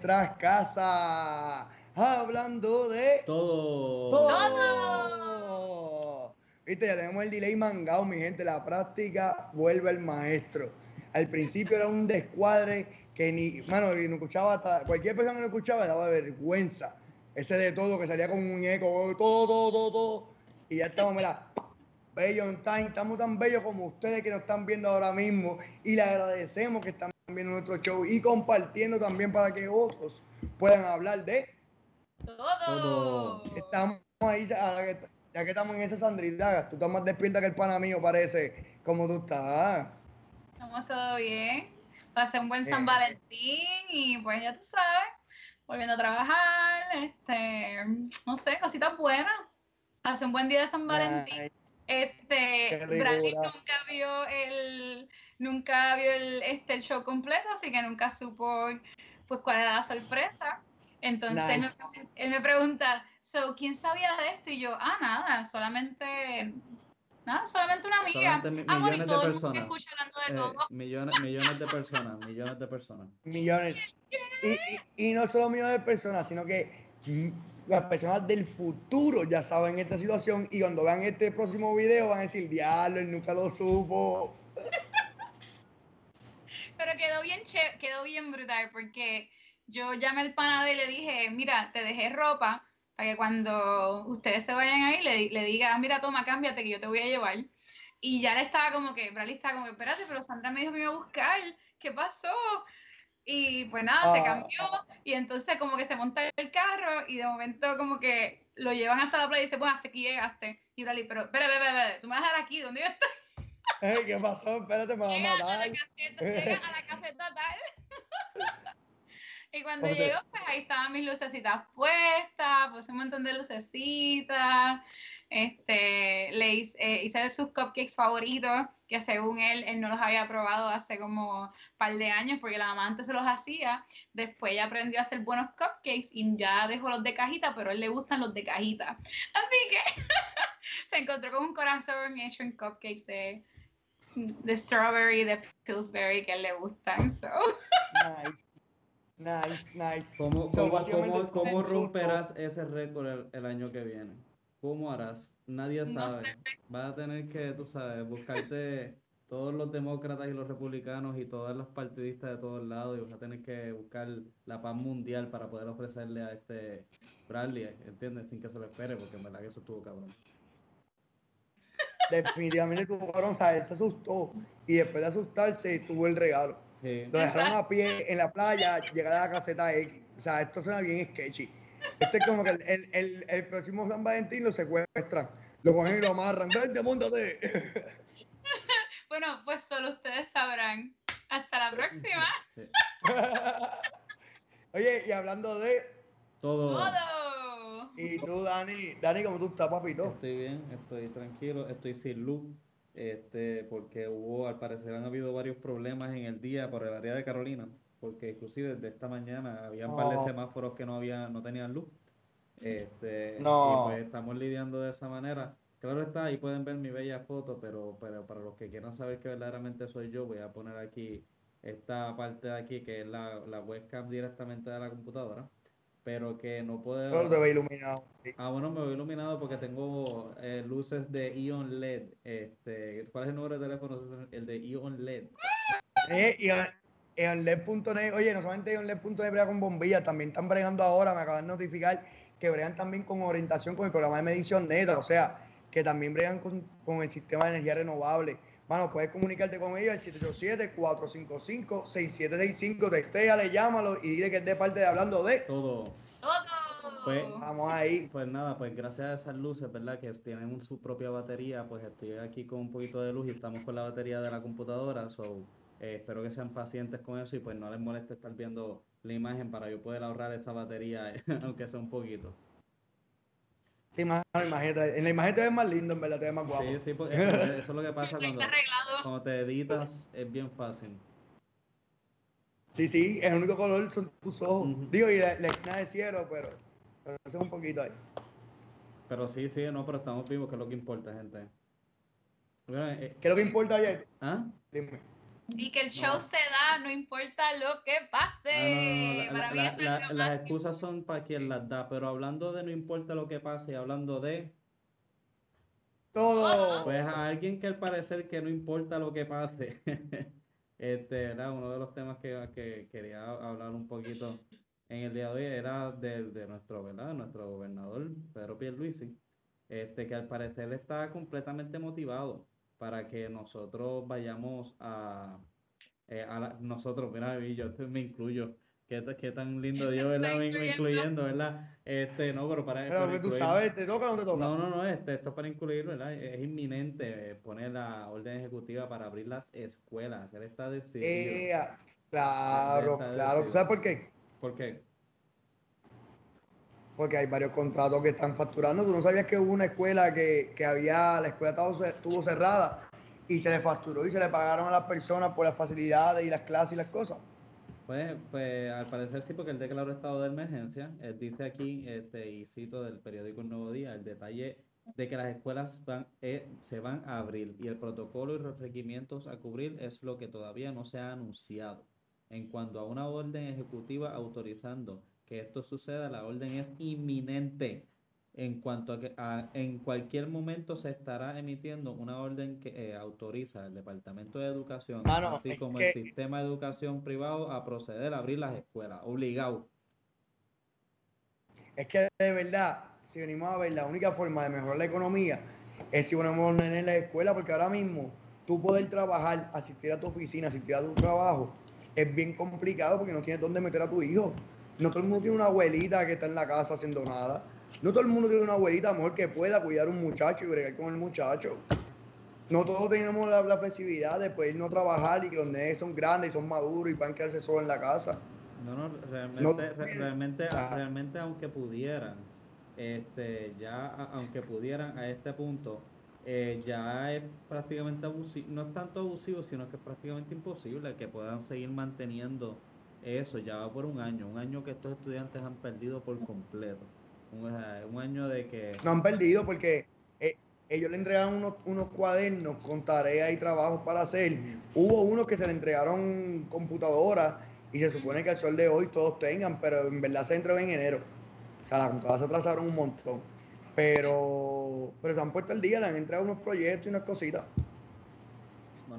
nuestras casas. Hablando de todo. Todo. Viste, ya tenemos el delay mangado, mi gente. La práctica vuelve al maestro. Al principio era un descuadre que ni, mano, no escuchaba hasta, cualquier persona que lo escuchaba daba vergüenza. Ese de todo que salía como un eco, todo, todo, todo, todo. Y ya estamos, mira, bello en time, estamos tan bellos como ustedes que nos están viendo ahora mismo. y le agradecemos que están viendo nuestro show y compartiendo también para que otros puedan hablar de todo. Estamos ahí, ya que estamos en esa sandrita, tú estás más despierta que el pana mío, parece, como tú estás. Estamos todo bien. Pasé un buen San Valentín y pues ya tú sabes, volviendo a trabajar, este, no sé, cositas buenas. Hace un buen día de San Valentín. Este, Bradley nunca vio el, nunca vio el, este, el show completo, así que nunca supo pues cuál era la sorpresa. Entonces él, me, pregunta, so, ¿quién sabía de esto? Y yo, ah, nada, solamente, nada, solamente una amiga. ah, millones de personas. Escucha hablando de eh, todo. Millones, millones de personas, millones de personas. Millones. Y, y, no solo millones de personas, sino que las personas del futuro ya saben esta situación y cuando vean este próximo video van a decir, diablo, él nunca lo supo. Pero quedó bien, quedó bien brutal porque yo llamé al panadero y le dije, mira, te dejé ropa para que cuando ustedes se vayan ahí le, le diga, mira, toma, cámbiate que yo te voy a llevar. Y ya le estaba como que, Bradley estaba como que, espérate, pero Sandra me dijo que iba a buscar, ¿qué pasó? Y pues nada, se ah. cambió y entonces como que se monta el carro y de momento como que lo llevan hasta la playa y dice, bueno, hasta aquí llegaste. Y Bradley, pero, espera, espera, tú me vas a dejar aquí, ¿dónde yo estoy? ¿Qué pasó? Espérate, me va a matar. A la caseta, llega a la caseta tal. y cuando llegó, pues ahí estaban mis lucecitas puestas, puse un montón de lucecitas. Este, le hice, eh, hice sus cupcakes favoritos, que según él, él no los había probado hace como un par de años, porque la mamá antes se los hacía. Después ya aprendió a hacer buenos cupcakes y ya dejó los de cajita, pero a él le gustan los de cajita. Así que se encontró con un corazón hecho en cupcakes de, de strawberry, de Pillsbury, que le gustan. So. Nice. Nice, nice. ¿Cómo, cómo, cómo, romperás ese récord el año que viene? ¿Cómo harás? Nadie sabe. Vas a tener que, tú sabes, buscarte todos los demócratas y los republicanos y todas las partidistas de todos lados y vas a tener que buscar la paz mundial para poder ofrecerle a este Bradley, ¿entiendes? Sin que se lo espere, porque en verdad que eso estuvo cabrón. Definitivamente tuvo cabrón, o sea, él se asustó y después de asustarse tuvo el regalo. Lo dejaron a pie en la playa, llegar a la caseta X. O sea, esto suena bien sketchy. Este es como que el, el, el, próximo San Valentín lo secuestran, lo ponen y lo amarran. ¡Vente, montate! Bueno, pues solo ustedes sabrán. Hasta la próxima. Oye, y hablando de. Todo. Todo. Y tú, Dani, Dani, ¿cómo tú estás, papito? Estoy bien, estoy tranquilo, estoy sin luz. Este, porque hubo, al parecer, han habido varios problemas en el día por el área de Carolina porque inclusive desde esta mañana había un par de semáforos que no había, no tenían luz. Este, no. Y pues estamos lidiando de esa manera. Claro está, ahí pueden ver mi bella foto, pero, pero para los que quieran saber que verdaderamente soy yo, voy a poner aquí esta parte de aquí que es la, la webcam directamente de la computadora pero que no puedo. Pero te veo iluminado. Ah, bueno, me veo iluminado porque tengo eh, luces de Ion LED. Este, ¿Cuál es el número de teléfono? El de Ion LED. Eh, EonLED.net, oye, no solamente EonLED.net brega con bombillas, también están bregando ahora, me acaban de notificar que bregan también con orientación con el programa de medición neta, o sea, que también bregan con, el sistema de energía renovable. Bueno, puedes comunicarte con ellos al 787-455-6765, textéale, llámalo y dile que es de parte de Hablando de... Todo. Todo. Pues, Vamos ahí. Pues nada, pues gracias a esas luces, ¿verdad? Que tienen su propia batería, pues estoy aquí con un poquito de luz y estamos con la batería de la computadora, so eh, espero que sean pacientes con eso y pues no les moleste estar viendo la imagen para yo poder ahorrar esa batería, aunque sea un poquito. Sí, más imagínate. En la imagen te ves más lindo, en verdad, te ves más guapo. Sí, sí, porque eso es lo que pasa cuando, cuando te editas, es bien fácil. Sí, sí, el único color son tus ojos. Digo, y la, esquina de cielo, pero, pero eso es un poquito ahí. Pero sí, sí, no, pero estamos vivos, que es lo que importa, gente. Eh, ¿Qué es lo que importa ayer? ¿Ah? Dime. Y que el show se da, no importa lo que pase. para mí eso es Las excusas son para quien las da, pero hablando de no importa lo que pase, hablando de todo. Pues a alguien que al parecer que no importa lo que pase. este era uno de los temas que, quería hablar un poquito en el día de hoy era de, nuestro, ¿verdad? Nuestro gobernador Pedro Pierluisi, este que al parecer está completamente motivado para que nosotros vayamos a, eh, a nosotros, mira, yo me incluyo, Qué, tan lindo Dios, ¿verdad? Me incluyendo, ¿verdad? Este, no, pero para. Pero que tú sabes, ¿te toca o no te toca? No, no, no, este, esto es para incluir, ¿verdad? Es inminente poner la orden ejecutiva para abrir las escuelas. Él está decidido. Eh, claro, claro. ¿Tú sabes por qué? ¿Por qué? Porque hay varios contratos que están facturando. ¿Tú no sabías que hubo una escuela que, que había, la escuela estuvo cerrada y se le facturó y se le pagaron a las personas por las facilidades y las clases y las cosas? Pues, pues al parecer sí, porque él declaró estado de emergencia. Él dice aquí, este, y cito del periódico El Nuevo Día, el detalle de que las escuelas van, eh, se van a abrir y el protocolo y los requerimientos a cubrir es lo que todavía no se ha anunciado. En cuanto a una orden ejecutiva autorizando que esto suceda, la orden es inminente en cuanto a que en cualquier momento se estará emitiendo una orden que eh, autoriza al Departamento de Educación, así como el sistema de educación privado, a proceder a abrir las escuelas, obligado. Es que de verdad, si venimos a ver, la única forma de mejorar la economía es si ponemos orden en la escuela, porque ahora mismo tú poder trabajar, asistir a tu oficina, asistir a tu trabajo, es bien complicado porque no tienes dónde meter a tu hijo. No todo el mundo tiene una abuelita que está en la casa haciendo nada no todo el mundo tiene una abuelita mejor que pueda cuidar a un muchacho y bregar con el muchacho. No todos tenemos la, flexibilidad de poder no trabajar y que los nenes son grandes y son maduros y van a quedarse solos en la casa. No, no, realmente, realmente, ah. realmente aunque pudieran, este, ya aunque pudieran a este punto, eh, ya es prácticamente abusivo, no es tanto abusivo, sino que es prácticamente imposible que puedan seguir manteniendo eso, ya va por un año, un año que estos estudiantes han perdido por completo. Un, año de que... No han perdido porque eh, ellos le entregaron unos, unos, cuadernos con tareas y trabajos para hacer. Hubo unos que se le entregaron computadoras y se supone que al sol de hoy todos tengan, pero en verdad se entregó en enero. O sea, las computadoras se atrasaron un montón. Pero, pero se han puesto el día, le han entregado unos proyectos y unas cositas.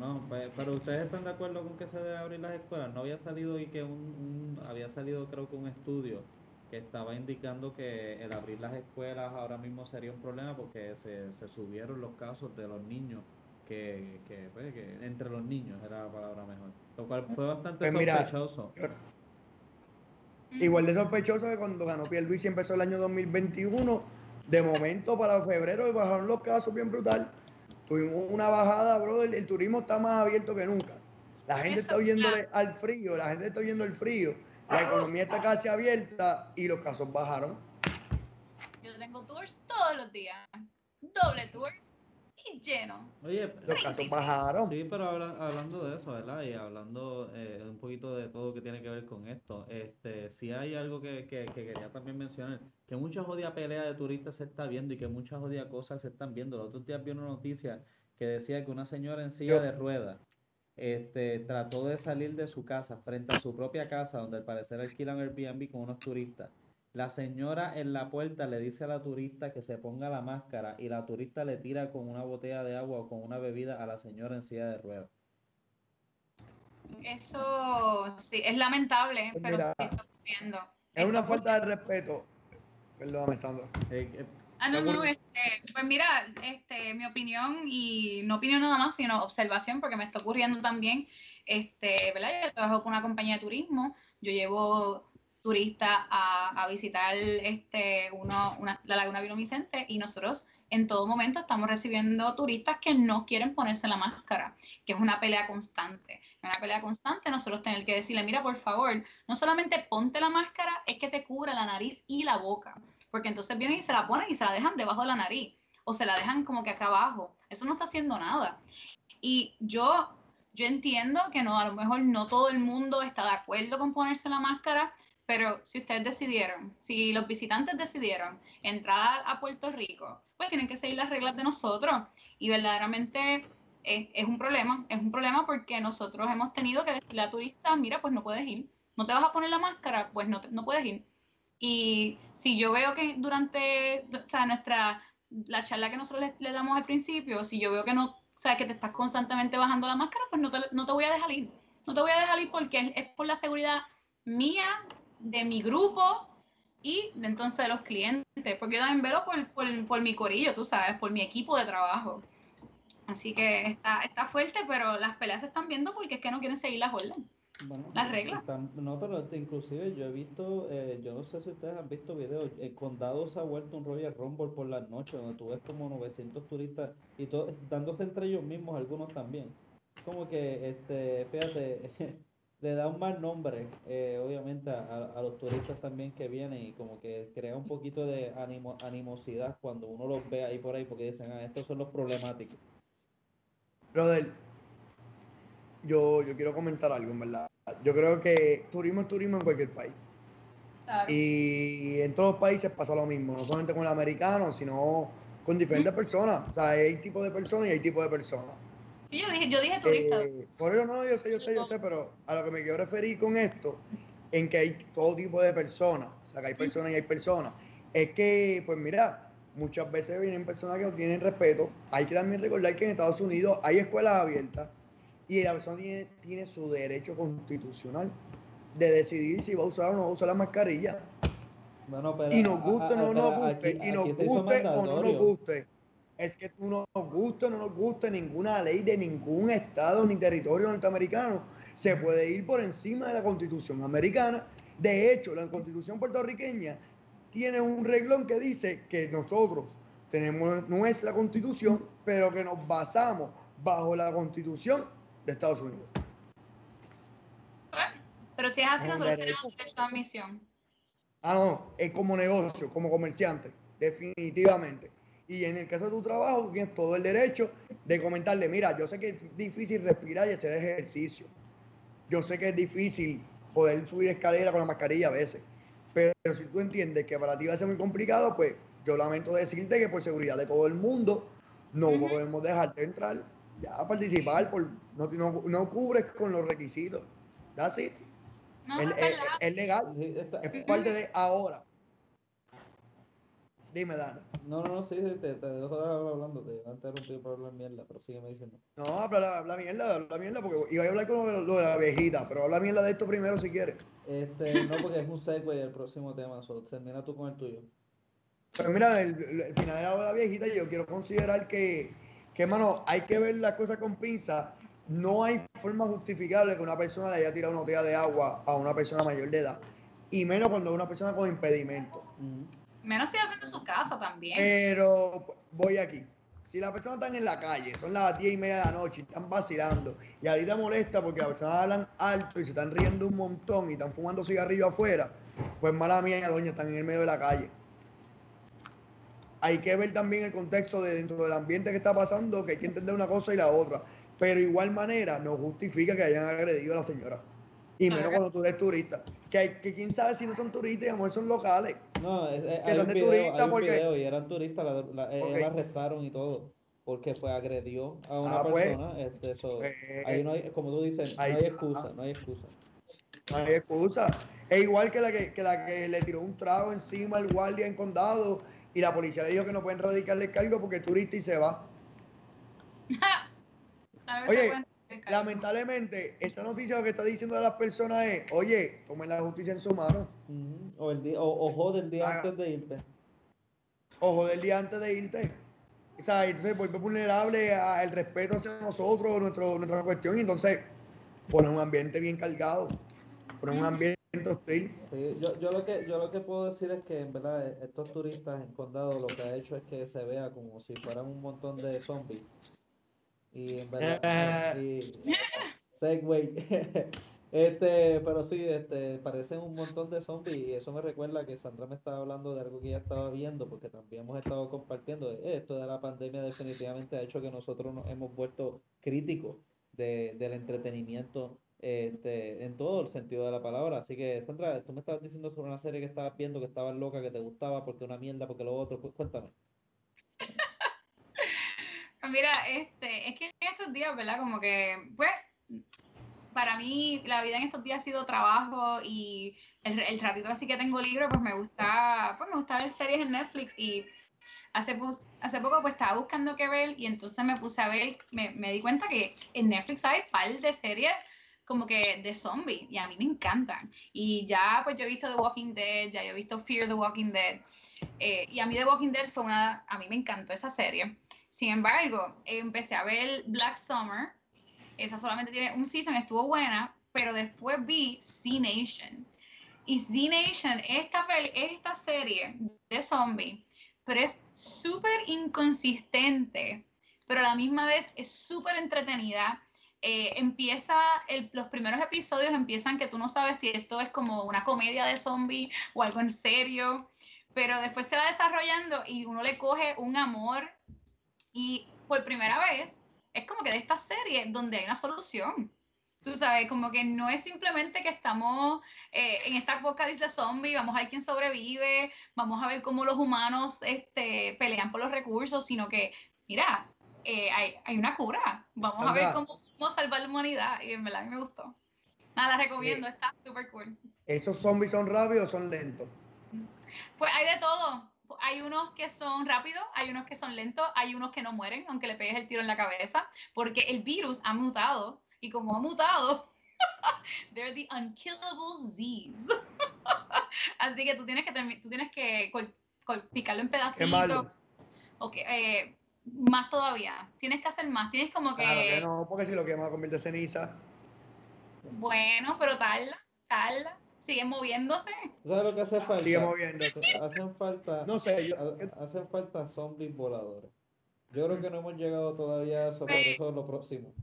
Bueno, pues, pero ustedes están de acuerdo con que se debe abrir las escuelas. No había salido y que un había salido creo que un estudio que estaba indicando que el abrir las escuelas ahora mismo sería un problema porque se, se subieron los casos de los niños, que, que, pues, que, entre los niños era la palabra mejor, lo cual fue bastante pues sospechoso. igual de sospechoso que cuando ganó Pierluisi empezó el año 2021, de momento para febrero bajaron los casos bien brutal. Tuvimos una bajada, bro, el, turismo está más abierto que nunca. La gente está oyéndole al frío, la gente está oyendo el frío la economía está casi abierta y los casos bajaron. Yo tengo tours todos los días. Doble tours y lleno. Oye, los casos bajaron. Sí, pero hablando de eso, ¿verdad? Y hablando eh, un poquito de todo que tiene que ver con esto, este, sí hay algo que, quería también mencionar, que mucha jodida pelea de turistas se está viendo y que muchas jodidas cosas se están viendo. Los otros días vi una noticia que decía que una señora en silla de ruedas este, trató de salir de su casa, frente a su propia casa, donde al parecer alquilan Airbnb con unos turistas. La señora en la puerta le dice a la turista que se ponga la máscara y la turista le tira con una botella de agua o con una bebida a la señora en silla de ruedas. Eso sí, es lamentable, pues pero sí está ocurriendo. Es una falta de respeto. Perdóname, Sandra. Eh, eh, Ah, no, no, este, pues mira, este, mi opinión, y no opinión nada más, sino observación, porque me está ocurriendo también, este, ¿verdad? Yo trabajo con una compañía de turismo, yo llevo turistas a, a, visitar este, uno, una, la Laguna Vino Vicente y nosotros en todo momento estamos recibiendo turistas que no quieren ponerse la máscara, que es una pelea constante. Una pelea constante, nosotros tenemos que decirle, mira, por favor, no solamente ponte la máscara, es que te cubra la nariz y la boca, porque entonces vienen y se la ponen y se la dejan debajo de la nariz, o se la dejan como que acá abajo. Eso no está haciendo nada. Y yo, yo entiendo que no, a lo mejor no todo el mundo está de acuerdo con ponerse la máscara, pero si ustedes decidieron, si los visitantes decidieron entrar a Puerto Rico, pues tienen que seguir las reglas de nosotros. Y verdaderamente es, un problema, es un problema porque nosotros hemos tenido que decirle a turistas, mira, pues no puedes ir, no te vas a poner la máscara, pues no, no puedes ir. Y si yo veo que durante, o sea, nuestra, la charla que nosotros le, damos al principio, si yo veo que no, o sea, que te estás constantemente bajando la máscara, pues no te, no te voy a dejar ir. No te voy a dejar ir porque es, por la seguridad mía, de mi grupo y de, entonces de los clientes, porque yo también veo por, por, por mi corillo, tú sabes, por mi equipo de trabajo. Así que está, está fuerte, pero las peleas se están viendo porque es que no quieren seguir las órdenes. las reglas. no, pero inclusive yo he visto, eh, yo no sé si ustedes han visto videos, el condado se ha vuelto un Royal Rumble por las noches, donde tú ves como 900 turistas y todos dándose entre ellos mismos, algunos también. Como que, este, fíjate, le da un mal nombre, eh, obviamente, a, a, los turistas también que vienen y como que crea un poquito de animo, animosidad cuando uno los ve ahí por ahí porque dicen, ah, estos son los problemáticos. Brother, yo, yo quiero comentar algo, en verdad. Yo creo que turismo es turismo en cualquier país. Y en todos los países pasa lo mismo, no solamente con el americano, sino con diferentes personas. O sea, hay tipos de personas y hay tipos de personas. Sí, yo dije, yo dije turista. Eh, por eso no, yo sé, yo sé, yo sé, pero a lo que me quiero referir con esto, en que hay todo tipo de personas, o sea, que hay personas y hay personas, es que, pues mira, muchas veces vienen personas que no tienen respeto. Hay que también recordar que en Estados Unidos hay escuelas abiertas y la persona tiene, su derecho constitucional de decidir si va a usar o no va a usar la mascarilla. y nos guste o no nos guste, y nos guste o no nos guste. Es que tú no nos guste o no nos guste ninguna ley de ningún estado ni territorio norteamericano se puede ir por encima de la constitución americana. De hecho, la constitución puertorriqueña tiene un reglón que dice que nosotros tenemos nuestra constitución, pero que nos basamos bajo la constitución de Estados Unidos. Pero si es así, nosotros tenemos derecho a admisión. Ah, no, es como negocio, como comerciante, definitivamente. Y en el caso de tu trabajo, tú tienes todo el derecho de comentarle, mira, yo sé que es difícil respirar y hacer ejercicio. Yo sé que es difícil poder subir escalera con la mascarilla a veces. Pero si tú entiendes que para ti va a ser muy complicado, pues yo lamento decirte que por seguridad de todo el mundo no podemos dejarte entrar ya a participar, por, no, no, no, cubres con los requisitos. That's it. es, legal. es parte de ahora. Dime, Dana. No, no, no, sí, te, te dejo de hablar hablando, te voy a interrumpir para hablar mierda, pero sígueme diciendo. No, habla, habla mierda, habla mierda, porque iba a hablar con lo de la viejita, pero habla mierda de esto primero si quieres. Este, no, porque es un segue el próximo tema, solo termina tú con el tuyo. Pues mira, el, el final de la viejita, yo quiero considerar que, que, mano, hay que ver las cosas con pinza. No hay forma justificable que una persona le haya tirado una botella de agua a una persona mayor de edad, y menos cuando es una persona con impedimento. Menos si al de su casa también. Pero voy aquí. Si las personas están en la calle, son las 10 y media de la noche están vacilando, y a ti te molesta porque las personas hablan alto y se están riendo un montón y están fumando cigarrillos afuera, pues mala mía, doña, están en el medio de la calle. Hay que ver también el contexto de dentro del ambiente que está pasando, que hay que entender una cosa y la otra. Pero igual manera no justifica que hayan agredido a la señora. Y menos cuando tú eres turista. Que, hay, que quién sabe si no son turistas y a lo mejor son locales. No, es, es, hay, un video, turistas porque... y eran turistas, la, la, arrestaron y todo. Porque fue agredió a una ah, pues, persona. este, eso, pues, ahí no hay, como tú dices, no hay excusa, no hay excusa. No hay excusa. Es igual que la que, que la que le tiró un trago encima al guardia en condado y la policía le dijo que no pueden radicarle el cargo porque es turista y se va. Oye, lamentablemente, esa noticia lo que está diciendo a las personas es, oye, tomen la justicia en su mano. o, el día, o, ojo del día antes de irte. Ojo del día antes de irte. O sea, entonces vuelve vulnerable al respeto hacia nosotros, nuestro, nuestra cuestión, y entonces pone un ambiente bien cargado, pone un ambiente hostil. yo, yo, lo que, yo lo que puedo decir es que en verdad estos turistas en condado lo que ha hecho es que se vea como si fueran un montón de zombies y en verdad, y, Segway. Este, pero sí, este, parecen un montón de zombies y eso me recuerda que Sandra me estaba hablando de algo que ella estaba viendo porque también hemos estado compartiendo. Esto de la pandemia definitivamente ha hecho que nosotros nos hemos vuelto críticos de, del entretenimiento este, en todo el sentido de la palabra. Así que, Sandra, tú me estabas diciendo sobre una serie que estabas viendo que estabas loca, que te gustaba, porque una mierda, porque lo otro. Cuéntame. Mira, este, es que en estos días, ¿verdad? Como que, pues, para mí la vida en estos días ha sido trabajo y el, el ratito así que tengo libre, pues me gusta, pues me gusta ver series en Netflix y hace, hace poco pues estaba buscando qué ver y entonces me puse a ver, me, me di cuenta que en Netflix hay par de series como que de zombies y a mí me encantan. Y ya pues yo he visto The Walking Dead, ya yo he visto Fear the Walking Dead eh, y a mí The Walking Dead fue una, a mí me encantó esa serie. Sin embargo, empecé a ver Black Summer, esa solamente tiene un season, estuvo buena, pero después vi C Nation. Y Z Nation, esta, esta serie de zombies, pero es súper inconsistente, pero a la misma vez es súper entretenida eh, empieza, los primeros episodios empiezan que tú no sabes si esto es como una comedia de zombies o algo en serio, pero después se va desarrollando y uno le coge un amor y por primera vez es como que de esta serie donde hay una solución. Tú sabes, como que no es simplemente que estamos eh, en esta apocalipsis de zombies, vamos a ver quién sobrevive, vamos a ver cómo los humanos este, pelean por los recursos, sino que, mira, eh, hay, hay, una cura. Vamos a ver cómo, salvar la humanidad. Y en verdad a mí me gustó. Nada, la recomiendo, está súper cool. ¿Esos zombies son rápidos o son lentos? Pues hay de todo. Hay unos que son rápidos, hay unos que son lentos, hay unos que no mueren, aunque le pegues el tiro en la cabeza, porque el virus ha mutado. Y como ha mutado, they're the unkillable Z's. Así que tú tienes que, tú tienes que picarlo en pedacitos. Okay, eh, más todavía. Tienes que hacer más. Tienes como que. Claro que no, porque si lo quema convierte en ceniza. Bueno, pero tal, tal. Sigue moviéndose. ¿Sabes lo que hace falta? Sigue moviéndose. Hacen falta. No sé, yo... Hacen falta zombies voladores. Yo creo que no hemos llegado todavía a sobre eso lo próximo.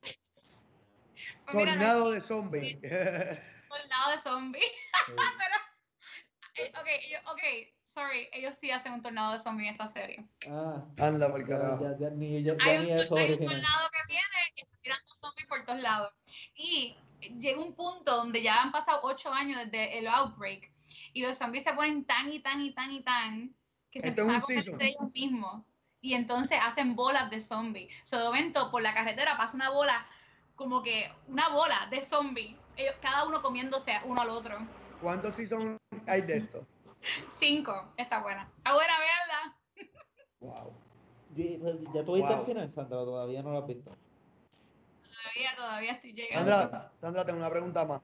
Pues Tornado de zombies. Tornado de zombies. pero, eh, ok, yo, ok, sorry, ellos sí hacen un tornado de zombies en esta serie. Ah, anda por carajo. Ya, ya, ni, ya, hay, un, hay un tornado que viene y está tirando zombies por todos lados. Y llega un punto donde ya han pasado ocho años desde el outbreak y los zombies se ponen tan y tan y tan y tan que se empiezan a comer entre ellos mismos. Y entonces hacen bolas de zombies. So, de momento, por la carretera pasa una bola, como que una bola de zombies. cada uno comiéndose uno al otro. ¿Cuántos seasons hay de esto? Cinco, está buena. Está buena, verla. Wow. ¿Ya tú viste el final, Sandra, todavía no lo has visto? Todavía, todavía estoy llegando. Sandra, Sandra, tengo una pregunta más.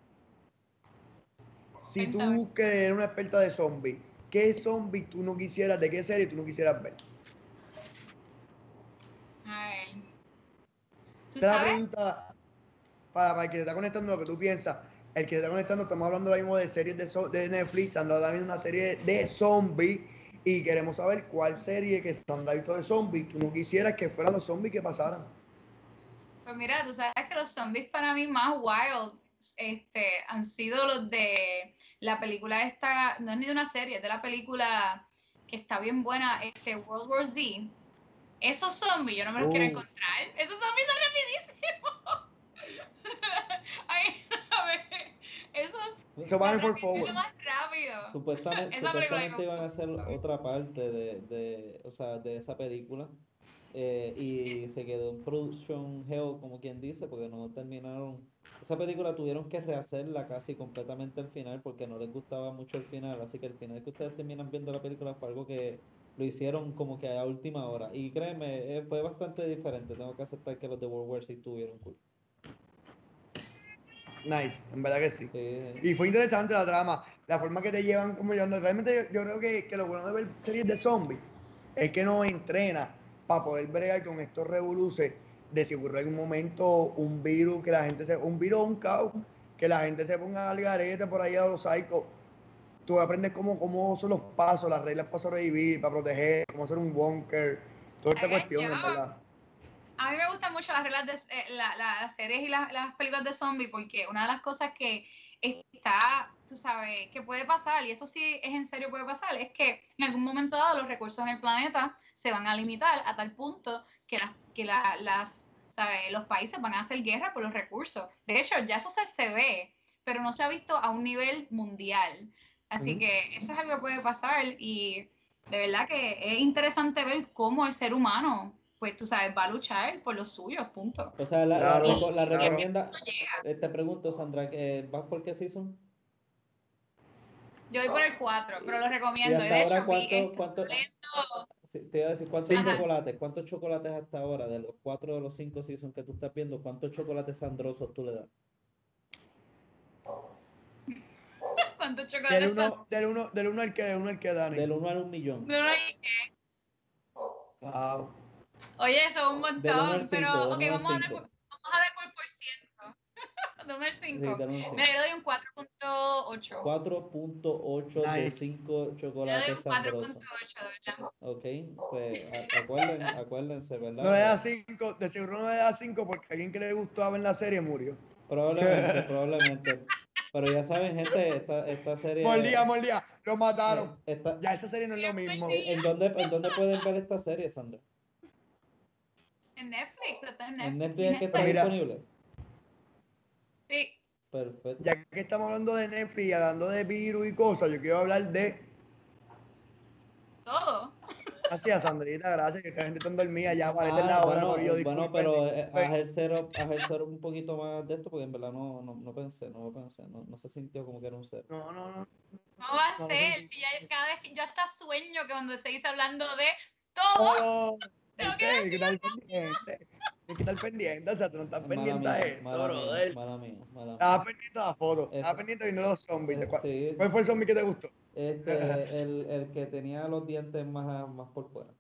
Si tú, que eres una experta de zombies, ¿qué zombie tú no quisieras, de qué serie tú no quisieras ver? A ver. ¿Tú sabes? la pregunta para, para el que te está conectando lo que tú piensas el que está conectando, estamos hablando ahora mismo de series de, de Netflix, Sandra también una serie de zombies y queremos saber cuál serie que Sandra ha visto de zombies tú no quisieras que fueran los zombies que pasaran. Pues mira, tú sabes que los zombies para mí más wild este, han sido los de la película esta, no es ni de una serie, es de la película que está bien buena, este, World War Z. Esos zombies yo no me los quiero uh. encontrar. Esos zombies son rapidísimos. Ay, a ver, esos. So for forward. Más rápido. Supuestamente, supuestamente iban a hacer otra parte de, de, o sea, de esa película. Eh, y se quedó en production hell, como quien dice, porque no terminaron. Esa película tuvieron que rehacerla casi completamente al final porque no les gustaba mucho el final. Así que el final que ustedes terminan viendo la película fue algo que lo hicieron como que a última hora. Y créeme, eh, fue bastante diferente. Tengo que aceptar que los de World War sí tuvieron cool. Nice, en verdad que sí. Y fue interesante la trama, la forma que te llevan como yo. Realmente yo, creo que, que, lo bueno de ver series de zombies es que nos entrena para poder bregar con estos revoluces de si ocurre en un momento un virus, que la gente se, un virus un caos, que la gente se ponga al garete por ahí a los psychos. Tú aprendes cómo, cómo son los pasos, las reglas para sobrevivir, para proteger, cómo hacer un bunker, toda esta cuestión, verdad a mí me gustan mucho las reglas de eh, las series y las películas de zombies porque una de las cosas que está, tú sabes, que puede pasar, y esto sí es en serio puede pasar, es que en algún momento dado los recursos en el planeta se van a limitar a tal punto que, que las, ¿sabes? los países van a hacer guerra por los recursos. De hecho, ya eso se, se ve, pero no se ha visto a un nivel mundial. Así que eso es algo que puede pasar y de verdad que es interesante ver cómo el ser humano pues tú sabes, va a luchar por los suyos, punto. O sea, la, Claro, la, la claro. recomienda. Eh, Te pregunto, Sandra, eh, ¿vas por qué season? Yo voy por el 4, pero lo recomiendo. Y hasta de ahora, hecho, ¿cuánto, cuánto, talento. sí, te iba a decir, ¿cuántos Ajá. chocolates? ¿Cuántos chocolates hasta ahora? De los cuatro de los cinco seasons que tú estás viendo, ¿cuántos chocolates sandrosos tú le das? ¿Cuántos Del chocolates del uno, del uno al que, del uno al que Dani. Del 1 al 1 millón. No, no hay- Wow. Oye, eso es un Del 1 al montón. 5. Pero, ok, 1 al vamos a ver 5. por, vamos a ver por por ciento. Dame el Sí, 5. del 1 al 5. Mira, yo le doy un 4.8. 4.8 de Nice. 5 Yo le doy chocolates un sabrosos. 4.8, de verdad. Ok, pues acuérdense, acuérdense, ¿verdad? No le da 5, de seguro no le da 5 porque alguien que le gustaba en la serie murió. Probablemente, probablemente. Pero ya saben, gente, esta, esta serie. Mordía, mordía, lo mataron. eh, esta- Ya esa serie no es lo mismo. ¿en, en dónde, ¿En dónde pueden ver esta serie, Sandra? En Netflix, está en ¿En Netflix. Netflix es que está Mira. disponible? Sí. Perfecto. Ya que estamos hablando de Netflix y hablando de virus y cosas, yo quiero hablar de. Todo. Así a Sandrita, gracias, que esta gente está dormida, ya aparece Ah, la hora, bueno, Corillo, bueno, pero eh, a disculpen. ejercer, a ejercer un poquito más de esto, porque en verdad no, no, no pensé, no lo pensé, no, no se sintió como que era un cero. No, no, no. ¿Cómo va a No, ser? Si ya cada vez que yo hasta sueño que cuando se dice hablando de todo, Oh, Tengo que gente, hay que estar pendiente. Hay que estar pendiente, o sea, tú no estás Mala pendiente mía, a esto, mala mía, brother. mala mía, mala mía. Estabas pendiente a la foto, estabas pendiente viendo los zombies. ¿de Eh, cuál, sí, cuál fue el zombie que te gustó? este, el, el que tenía los dientes más, más por fuera.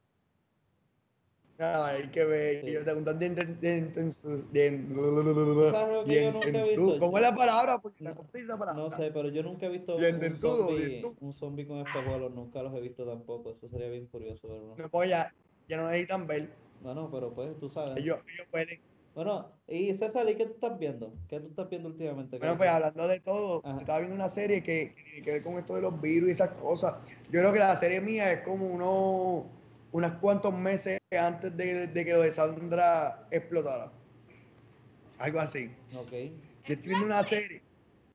Ay, qué bello. Sí. Te preguntan dientes, dientes, dientes, ¿Sabes lo que yo nunca he diententudo. visto? ¿Cómo es la palabra? Porque No- esa palabra. No sé, pero yo nunca he visto un zombie, un zombie con espejuelos, nunca los he visto tampoco, eso sería bien curioso verlo. No, pues ya, ya no necesitan ver. Bueno, pero pues tú sabes. Ellos, ellos pueden. Bueno, y César, ¿y qué tú estás viendo? ¿Qué tú estás viendo últimamente? Bueno, ¿Qué- pues hablando de todo, Ajá. estaba viendo una serie que, tiene que ver con esto de los virus y esas cosas. Yo creo que la serie mía es como unos unos cuantos meses antes de, de que lo de Sandra explotara. Algo así. Ok. Yo estoy viendo una serie.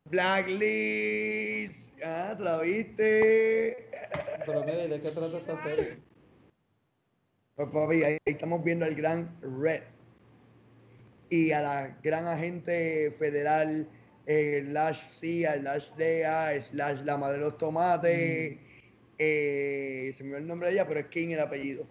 Blacklist. Ah, ¿tú la viste? Pero mira, ¿y de qué trata esta serie? Pues papi, ahí estamos viendo al gran Red y a la gran agente federal eh, slash CIA, slash DEA, slash la madre de los tomates. eh, se me olvidó el nombre de ella, pero es King el apellido.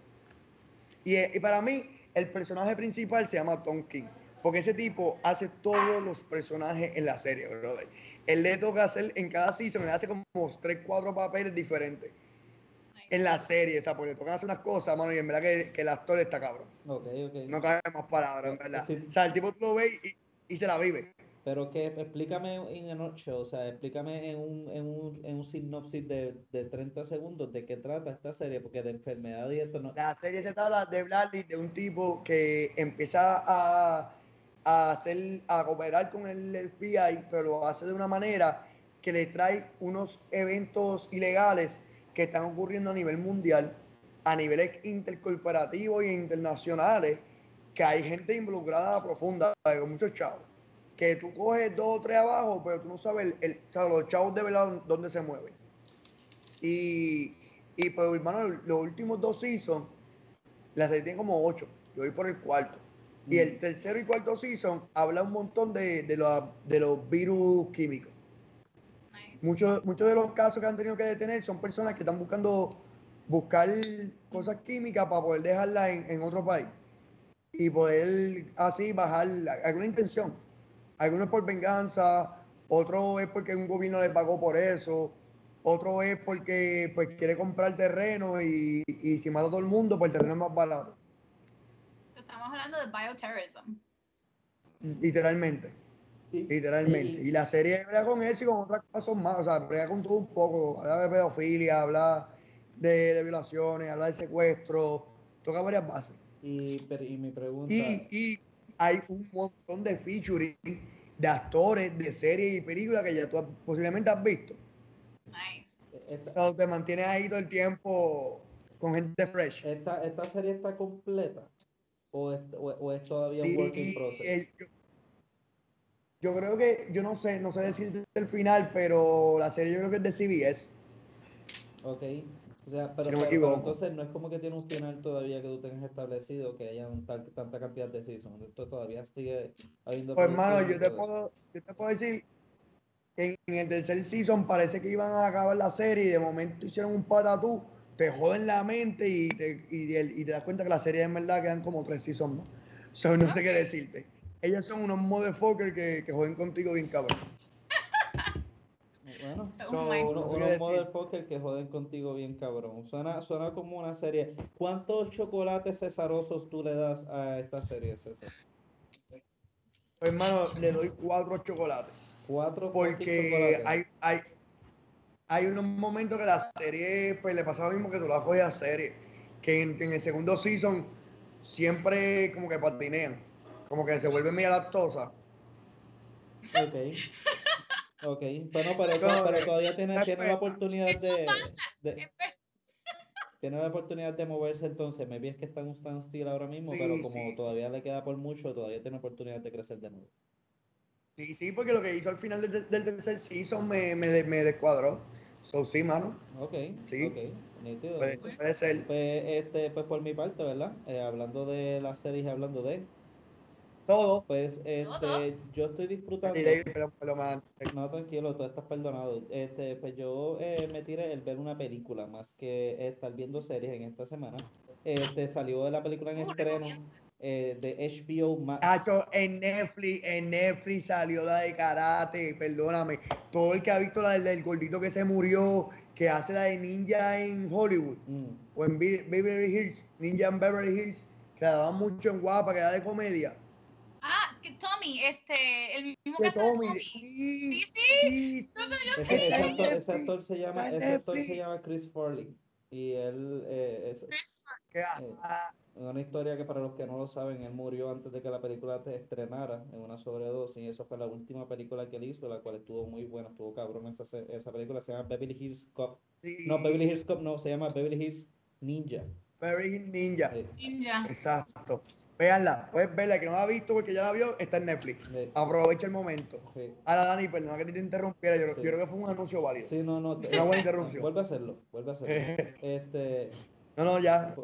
Y, eh, y para mí, el personaje principal se llama Tom King, porque ese tipo hace todos los personajes en la serie, brother. Él le toca hacer en cada season, le hace como 3, 4 papeles diferentes en la serie, o sea, porque le tocan hacer unas cosas, mano, y en verdad que, que el actor está cabrón. Ok, ok. No cabe más palabras, en verdad. O sea, el tipo tú lo ves y, y se la vive. Pero que explícame en nutshell, o sea, explícame en un, en un, en un sinopsis de, de 30 segundos de qué trata esta serie, porque de enfermedad y esto no. La serie se trata de Bradley, de un tipo que empieza a, a hacer, a cooperar con el FBI, pero lo hace de una manera que le trae unos eventos ilegales que están ocurriendo a nivel mundial, a niveles intercorporativos e internacionales, que hay gente involucrada profunda, con muchos chavos. Que tú coges dos o tres abajo, pero tú no sabes el, el- o sea, los chavos de verdad dónde se mueven. Y, y pues, hermano, los últimos dos seasons, la serie tiene como ocho. Yo voy por el cuarto. Y el tercero y cuarto season habla un montón de, de, los, de los virus químicos. Muchos, muchos de los casos que han tenido que detener son personas que están buscando buscar cosas químicas para poder dejarlas en, en otro país y poder así bajar alguna intención. Algunos por venganza, otro es porque un gobierno le pagó por eso, otro es porque pues quiere comprar terreno y, y si mata a todo el mundo, pues el terreno es más barato, Estamos hablando de bioterrorism. literalmente. Literalmente. y- Y la serie brega con eso y con otras cosas más. O sea, brega con todo un poco. Habla de pedofilia, habla de, de violaciones, habla de secuestro. Toca varias bases. Y, pero- y mi pregunta, Y, y hay un montón de featuring de actores de series y películas que ya tú posiblemente has visto. Nice. esta, So, te mantienes ahí todo el tiempo con gente fresh. esta, esta serie está completa o es, o, o es todavía un Sí, work in process. eh, yo, yo creo que, yo no sé, no sé decir el final, pero la serie yo creo que es de CBS. Ok. O sea, pero, entonces no es como que tiene un final todavía que tú tengas establecido, que haya un tal, tanta cantidad de seasons. Esto todavía sigue habiendo. Pues, hermano, yo te, puedo, yo te puedo decir que en, el tercer season parece que iban a acabar la serie y de momento hicieron un patatú, te joden la mente y te, y, y te das cuenta que la serie en verdad quedan como tres seasons más. So, no sé qué decirte. Ellos son unos motherfuckers que, que joden contigo bien cabrón. Bueno, son unos, motherfuckers que joden contigo bien cabrón. Suena, suena como una serie. ¿Cuántos chocolates cesarosos tú le das a esta serie, César? Pues, hermano, le doy cuatro chocolates. Cuatro Porque hay, hay, hay unos momentos que la serie pues, le pasa lo mismo que tú la coges a serie. Que en, en el segundo season siempre como que patinean. Como que se vuelve media lactosa. Ok. Ok, bueno, pero, todavía tiene, la oportunidad de, Tiene la oportunidad de moverse entonces. Me vi es que está en un standstill ahora mismo, pero como todavía le queda por mucho, todavía tiene oportunidad de crecer de nuevo. Sí, sí, porque lo que hizo al final del, del tercer season me, me, me descuadró. So, sí, mano. Ok, sí. ok, nítido. Puede, ser. Pues, este, pues por mi parte, ¿verdad? Eh, hablando de la serie y hablando de todo. Pues este, yo estoy disfrutando. No, tranquilo, tú estás perdonado. Este, pues yo eh, me tiré el ver una película más que estar viendo series en esta semana. Este salió de la película en estreno eh, de HBO Max. en Netflix, en Netflix salió la de karate, perdóname. Todo el que ha visto la del, gordito que se murió, que hace la de ninja en Hollywood mm. o en Beverly Hills, Ninja en Beverly Hills, que la daban mucho en guapa, que era de comedia Tommy, este, el mismo que hace Tommy. Sí, sí. sí, ese, actor, se llama, ese actor se llama Chris Farley. Y él eh, es, eh, una historia que para los que no lo saben, él murió antes de que la película se estrenara en una sobredosis y esa fue la última película que él hizo, la cual estuvo muy buena, estuvo cabrón esa, esa película, se llama Beverly Hills Cop. No, Beverly Hills Cop no, se llama Beverly Hills Ninja. Beverly Hills Ninja. Ninja. Exacto. Veanla, puedes verla, que no la ha visto porque ya la vio, está en Netflix. Aprovecha el momento. Ahora, Dani, perdona que te interrumpiera, yo, creo que fue un anuncio válido. Sí, no, no. Una buena interrupción. Vuelve a hacerlo, vuelve a hacerlo. este, no, no, ya,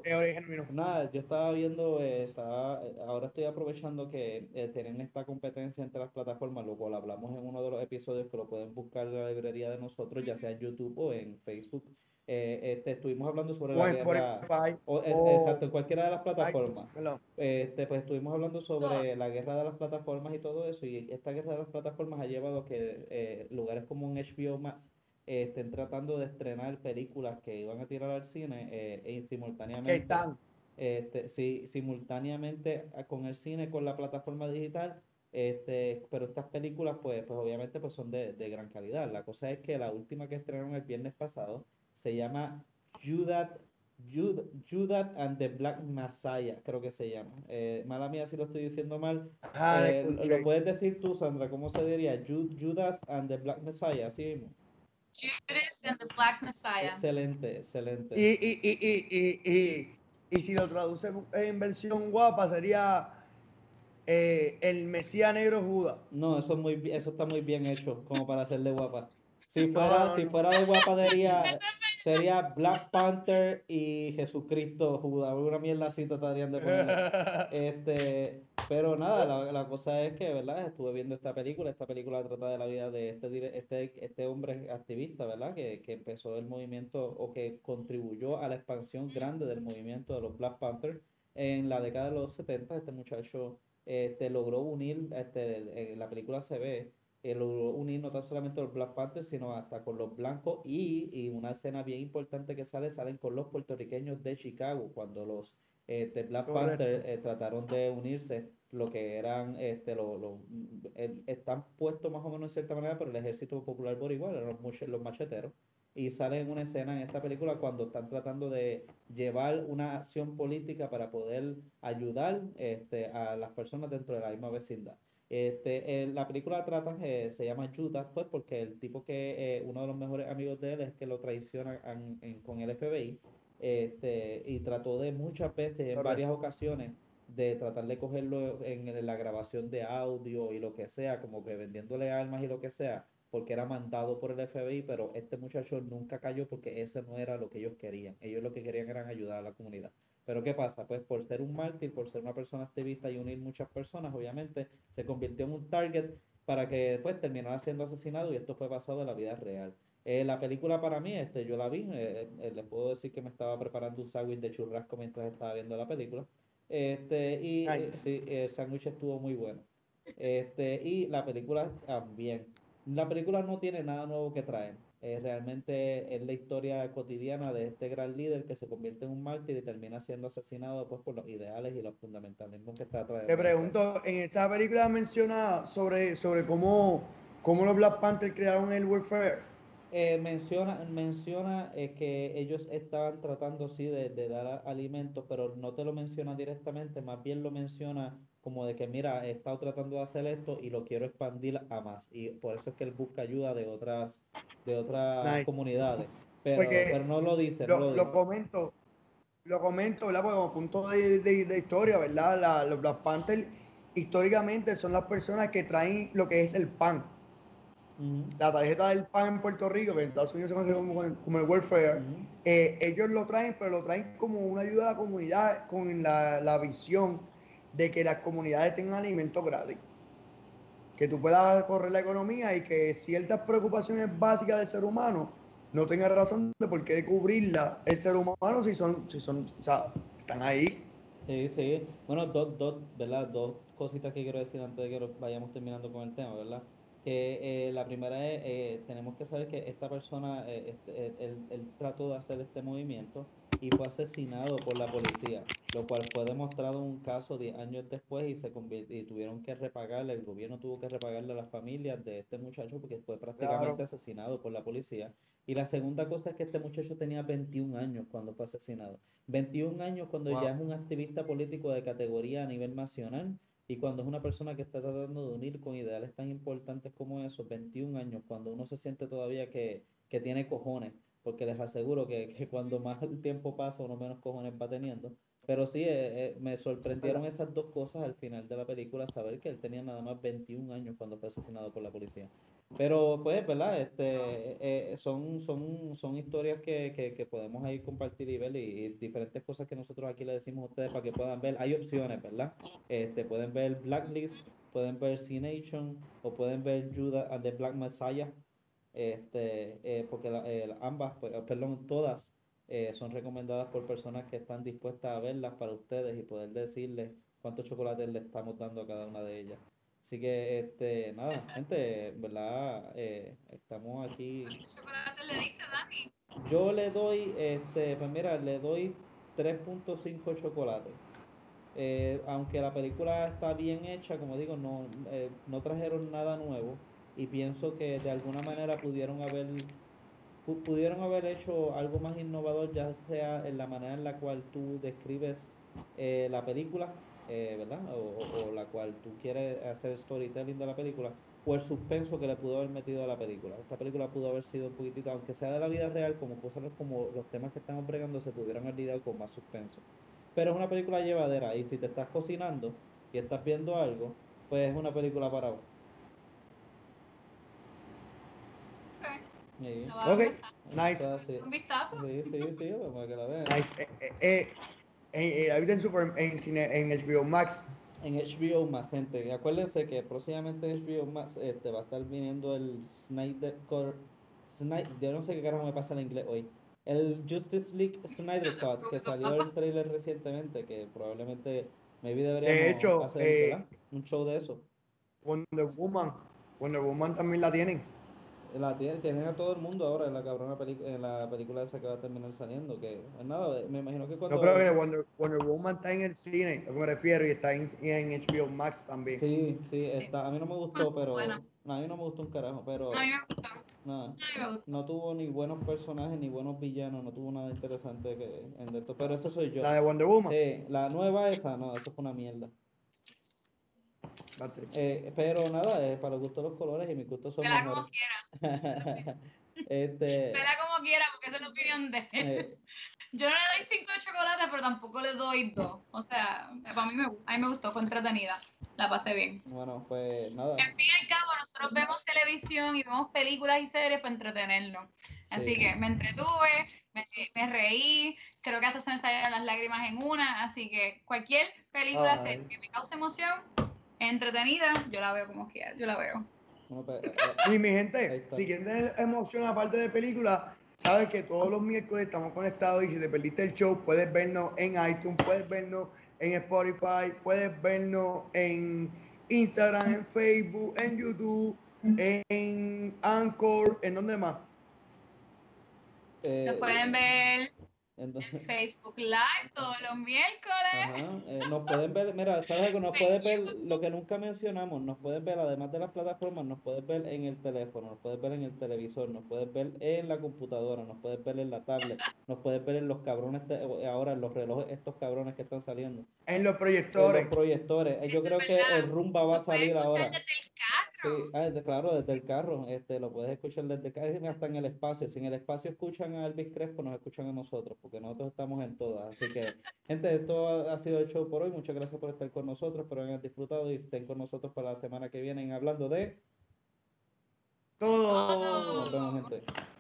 Nada, yo estaba viendo, eh, estaba, eh, ahora estoy aprovechando que eh, tienen esta competencia entre las plataformas, lo cual hablamos en uno de los episodios que lo pueden buscar en la librería de nosotros, ya sea en YouTube o en Facebook. Eh, este, estuvimos hablando sobre la guerra. exacto, en cualquiera de las plataformas. este, pues estuvimos hablando sobre la guerra de las plataformas y todo eso. Y esta guerra de las plataformas ha llevado a que eh, lugares como un HBO Max eh, estén tratando de estrenar películas que iban a tirar al cine y simultáneamente. Están. Este, sí, simultáneamente con el cine, con la plataforma digital. Este, pero estas películas, pues, pues obviamente pues son de, de gran calidad. La cosa es que la última que estrenaron el viernes pasado se llama Judas, Judas, and the Black Messiah, creo que se llama. Eh, mala mía si lo estoy diciendo mal. Eh, lo puedes decir tú, Sandra, ¿cómo se diría? Judas and the Black Messiah, así mismo. Judas and the Black Messiah. Excelente, excelente. Y, y, y, y, y si lo traduce en versión guapa sería eh, el Mesías Negro Judas. No, eso, es muy, eso está muy bien hecho, como para hacerle guapa. Si fuera, si fuera de guapadería, sería Black Panther y Jesucristo Judas. Una mierda así tratarían de poner. Este, pero nada, la, la, cosa es que, ¿verdad? Estuve viendo esta película. Esta película trata de la vida de este, este, este hombre activista, ¿verdad? Que, que empezó el movimiento o que contribuyó a la expansión grande del movimiento de los Black Panthers en la década de los 70. Este muchacho este, logró unir, este, en la película se ve el unir no tan solamente los Black Panthers, sino hasta con los blancos y, y, una escena bien importante que sale, salen con los puertorriqueños de Chicago, cuando los este, Black Panthers eh, trataron de unirse, lo que eran, este, lo, lo, están puestos más o menos de cierta manera, pero el ejército popular por igual, eran los, los macheteros. Y sale en una escena en esta película cuando están tratando de llevar una acción política para poder ayudar este, a las personas dentro de la misma vecindad. Este, la película trata, eh, se llama Judas, pues porque el tipo que, eh, uno de los mejores amigos de él es que lo traiciona con el FBI, este, y trató de muchas veces, en varias ocasiones, de tratar de cogerlo en, la grabación de audio y lo que sea, como que vendiéndole armas y lo que sea, porque era mandado por el FBI, pero este muchacho nunca cayó porque ese no era lo que ellos querían. Ellos lo que querían era ayudar a la comunidad. Pero ¿qué pasa? Pues por ser un mártir, por ser una persona activista y unir muchas personas, obviamente se convirtió en un target para que después terminara siendo asesinado y esto fue basado en la vida real. Eh, la película para mí, este, yo la vi, eh, eh, les puedo decir que me estaba preparando un sándwich de churrasco mientras estaba viendo la película. Este, y sí, el sándwich estuvo muy bueno. Este, y la película también. La película no tiene nada nuevo que traer. Realmente es la historia cotidiana de este gran líder que se convierte en un mártir y termina siendo asesinado pues, por los ideales y los fundamentalismos que está trayendo. Te pregunto, en esa película menciona sobre, sobre cómo, cómo los Black Panther crearon el welfare. Eh, menciona menciona eh, que ellos estaban tratando sí de, dar alimentos, pero no te lo menciona directamente, más bien lo menciona como de que mira, he estado tratando de hacer esto y lo quiero expandir a más. Y por eso es que él busca ayuda de otras, de otras comunidades. Pero, pero, no lo dice. Lo, lo, comento, lo comento, ¿verdad? Porque como punto de, de, historia, ¿verdad? La, los Black Panthers históricamente son las personas que traen lo que es el pan la tarjeta del PAN en Puerto Rico, que en Estados Unidos se conoce como, el welfare, eh, ellos lo traen, pero lo traen como una ayuda a la comunidad con la, visión de que las comunidades tengan alimentos gratis. Que tú puedas correr la economía y que ciertas preocupaciones básicas del ser humano no tenga razón de por qué cubrirla el ser humano si son, si son, o sea, están ahí. Sí, sí. Bueno, dos, dos, ¿verdad? Dos cositas que quiero decir antes de que vayamos terminando con el tema, ¿verdad? que eh, la primera es, eh, tenemos que saber que esta persona, eh, este, él, trató de hacer este movimiento y fue asesinado por la policía, lo cual fue demostrado en un caso 10 años después y, se y tuvieron que repagarle, el gobierno tuvo que repagarle a las familias de este muchacho porque fue prácticamente asesinado por la policía. Y la segunda cosa es que este muchacho tenía 21 años cuando fue asesinado. 21 años cuando ya es un activista político de categoría a nivel nacional y cuando es una persona que está tratando de unir con ideales tan importantes como esos, 21 años, cuando uno se siente todavía que, que tiene cojones, porque les aseguro que, que, cuando más el tiempo pasa, uno menos cojones va teniendo, pero sí, eh, eh, me sorprendieron esas dos cosas al final de la película, saber que él tenía nada más 21 años cuando fue asesinado por la policía. Pero pues, ¿verdad? Este, eh, son, son, son historias que, que, que, podemos ahí compartir y ver y, diferentes cosas que nosotros aquí le decimos a ustedes para que puedan ver. Hay opciones, ¿verdad? Este, pueden ver Blacklist, pueden ver C-Nation o pueden ver Judah and the Black Messiah. Este, porque ambas, pues, perdón, todas eh, son recomendadas por personas que están dispuestas a verlas para ustedes y poder decirles cuántos chocolates le estamos dando a cada una de ellas. Así que, este, nada, gente, ¿verdad? Eh, estamos aquí. ¿Cuántos chocolates le diste, Dani? Yo le doy, este, pues mira, le doy 3.5 chocolates. Eh, aunque la película está bien hecha, como digo, no, no trajeron nada nuevo y pienso que de alguna manera pudieron haber pudieron haber hecho algo más innovador, ya sea en la manera en la cual tú describes eh, la película, eh, ¿verdad? O, la cual tú quieres hacer storytelling de la película, o el suspenso que le pudo haber metido a la película. Esta película pudo haber sido un poquitito, aunque sea de la vida real, como cosas como los temas que estamos bregando se pudieran haber lidiado con más suspenso. Pero es una película llevadera, y si te estás cocinando y estás viendo algo, pues es una película para vos. Ok, nice. Un vistazo. Sí, sí, sí, para que la vean. Nice. Eh, eh, eh, eh en, super, en, cine, en HBO Max. En HBO Max, gente. Acuérdense que próximamente en HBO Max este, va a estar viniendo el Snyder Cut. Snyder, yo no sé qué carajo me pasa en inglés hoy. El Justice League Snyder Cut, que salió el trailer recientemente, que probablemente maybe deberíamos de hecho, hacer eh, un show de eso. Wonder Woman. Wonder Woman también la tienen. La tienen, a todo el mundo ahora en la cabrona en la película esa que va a terminar saliendo. Que nada, me imagino que cuando. Yo creo que Wonder, Wonder Woman está en el cine, a lo que me refiero, y está en, en HBO Max también. Sí, sí, está. A mí no me gustó, pero. a mí no me gustó un carajo, pero. Me gustó. Nada, no tuvo ni buenos personajes ni buenos villanos, no tuvo nada interesante que en esto, pero ese soy yo. La de Wonder Woman. Sí, la nueva esa, no, eso fue una mierda. Eh, pero nada, eh, para los gustos los colores y mis gustos son Vela como quiera. este, Vela como quiera, porque esa es la opinión de él. Eh, Yo no le doy cinco chocolates, pero tampoco le doy dos. O sea, para mí me, a mí me gustó, fue entretenida. La pasé bien. Bueno, pues nada. En fin y al cabo, nosotros vemos televisión y vemos películas y series para entretenernos. Así que me entretuve, me, me, reí, creo que hasta se me salieron las lágrimas en una. Así que cualquier película serie que me cause emoción, entretenida, yo la veo como quiera, yo la veo. Pues, eh, y mi gente, si quieren emoción aparte de película, sabes que todos los miércoles estamos conectados y si te perdiste el show, puedes vernos en iTunes, puedes vernos en Spotify, puedes vernos en Instagram, en Facebook, en YouTube, en Anchor, ¿en dónde más? Nos pueden ver entonces, Facebook Live todos los miércoles. Ajá, eh, nos pueden ver, mira, ¿sabes algo? Nos pueden ver lo que nunca mencionamos, nos pueden ver además de las plataformas, nos pueden ver en el teléfono, nos pueden ver en el televisor, nos pueden ver en la computadora, nos pueden ver en la tablet, nos pueden ver en los cabrones, ahora en los relojes, estos cabrones que están saliendo. En los proyectores. En los proyectores. Yo creo que el rumba va a salir ahora. Sí, ah, claro, desde el carro, este, lo puedes escuchar desde el carro, hasta en el espacio. Si en el espacio escuchan a Elvis Crespo, nos escuchan a nosotros, porque nosotros estamos en todas. Así que, gente, esto ha sido el show por hoy. Muchas gracias por estar con nosotros, espero hayan disfrutado y estén con nosotros para la semana que viene hablando de... Todo. Nos vemos, gente.